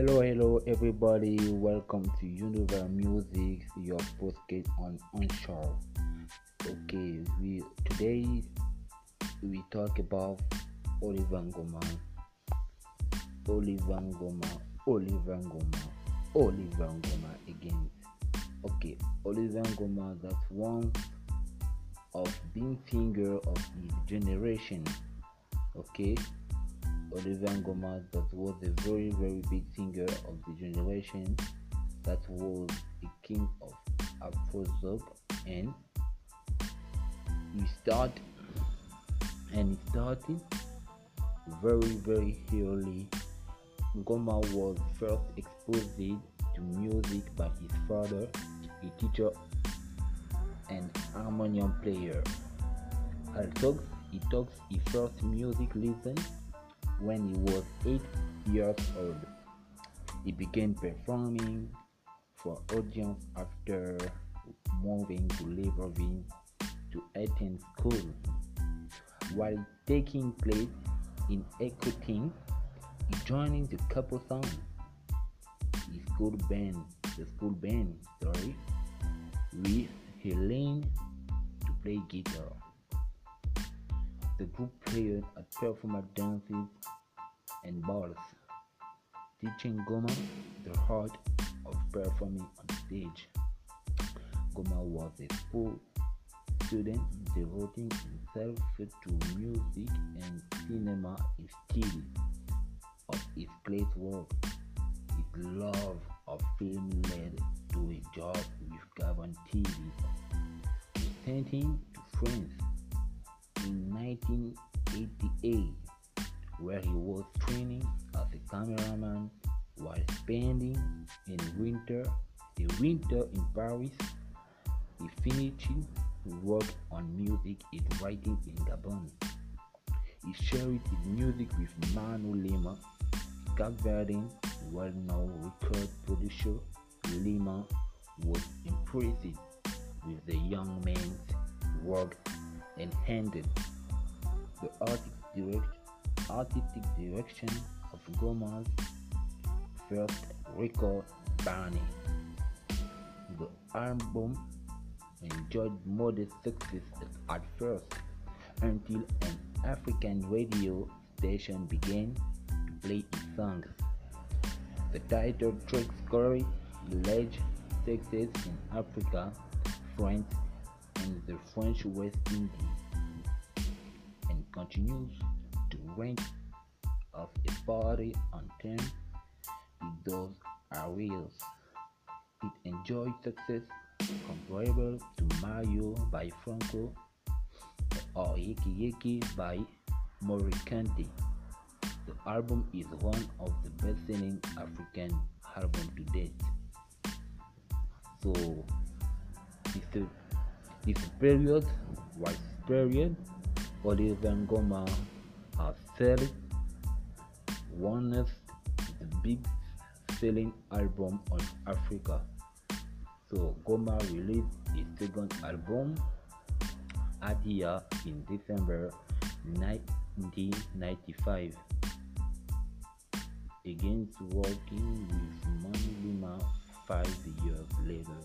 Hello, hello, everybody. Welcome to Univer Music, your podcast on onshore. Okay, we today we talk about Oliver Ngoma, Oliver Ngoma, Oliver Ngoma, Oliver Ngoma again. Okay, Oliver Ngoma, that's one of being finger of his generation. Okay, Oliver Gomez that was a very very big singer of the generation that was the king of Afrozouk and he start and he started very very early. Ngoma was first exposed to music by his father a teacher and harmonium player. Also he talks his first music lesson when he was 8 years old. He began performing for audience after moving to Libreville to attend school. While taking place in Écouting, he joined the couple song, the school band, the school band, sorry, with Helene to play guitar. The group played at performance dances and balls, teaching Goma the art of performing on stage. Goma was a school student devoting himself to music and cinema instead of his place work. His love of film led to a job with Gabon TV, him to France in 1988 where he was training as a cameraman while spending in winter a winter in Paris. He finished work on music and writing in Gabon. He shared his music with Manu Lima, Cape Verdean well-known record producer. Lima was impressed with the young man's work and handed the artistic direction artistic direction of Goma's first record, Barney. The album enjoyed modest success at first until an African radio station began to play its songs. The title track scored large success in Africa, France, and the French West Indies, continues to rank of a ten in those areas. It enjoyed success comparable to Mario by Franco or Yeki Yeki by Mory Kanté. The album is one of the best-selling African albums to date. So, this, this period was period Oliver Ngoma one of the big selling album on Africa. So Goma released his second album Adia in December 1995 against working with Manu Lima five years later.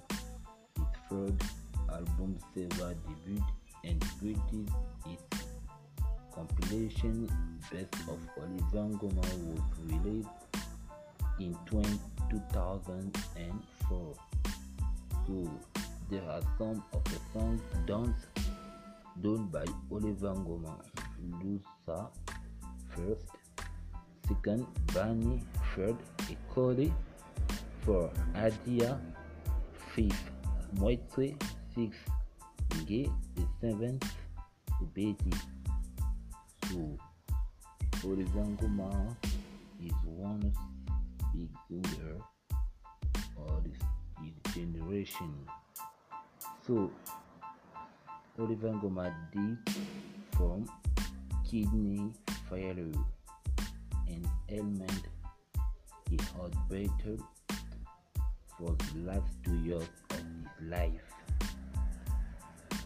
His third album Seva debuted and greatest hits compilation Best of Oliver Ngoma was released in 20, 2004. So there are some of the songs done done by Oliver Ngoma. Lusa first, second Bani, third Ekole, four Adia, fifth Moitwe, sixth Nge, the seventh Ubeti. So Oliver Ngoma is one big singer of this, generation. So Oliver Ngoma died from kidney failure and ailment he had battled for the last two years of his life.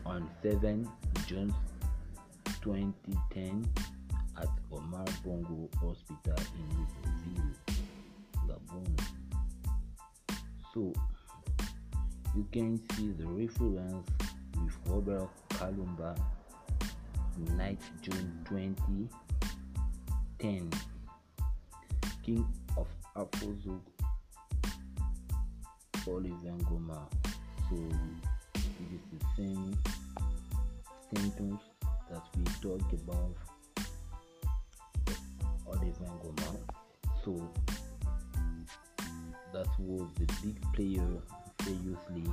On 7 June 2010 at Omar Bongo Hospital in Libreville, Boom. So you can see the reference with Robert Kalumba, 9th June 2010, King of Afrozouk, Oliver Goma So this is the same symptoms that we talk about Oliver Ngoma. So that was the big player previously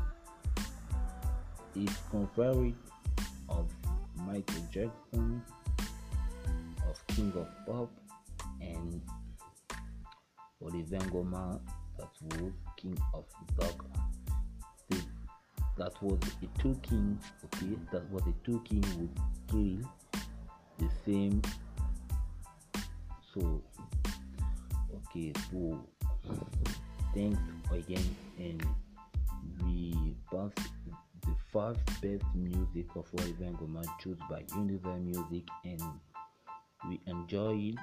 is compared of Michael Jackson, of King of Pop, and Oliver Ngoma that was King of Rock. That was a two king, okay, that was a two king with three the same. So, okay, so thanks again and we passed the five best music of Oliver Ngoma chosen by Universal Music and we enjoyed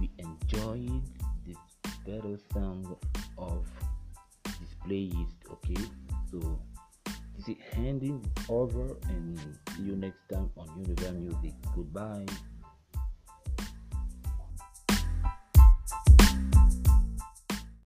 we enjoyed the better song of this playlist okay so this is handing over and see you next time on Universal Music. Goodbye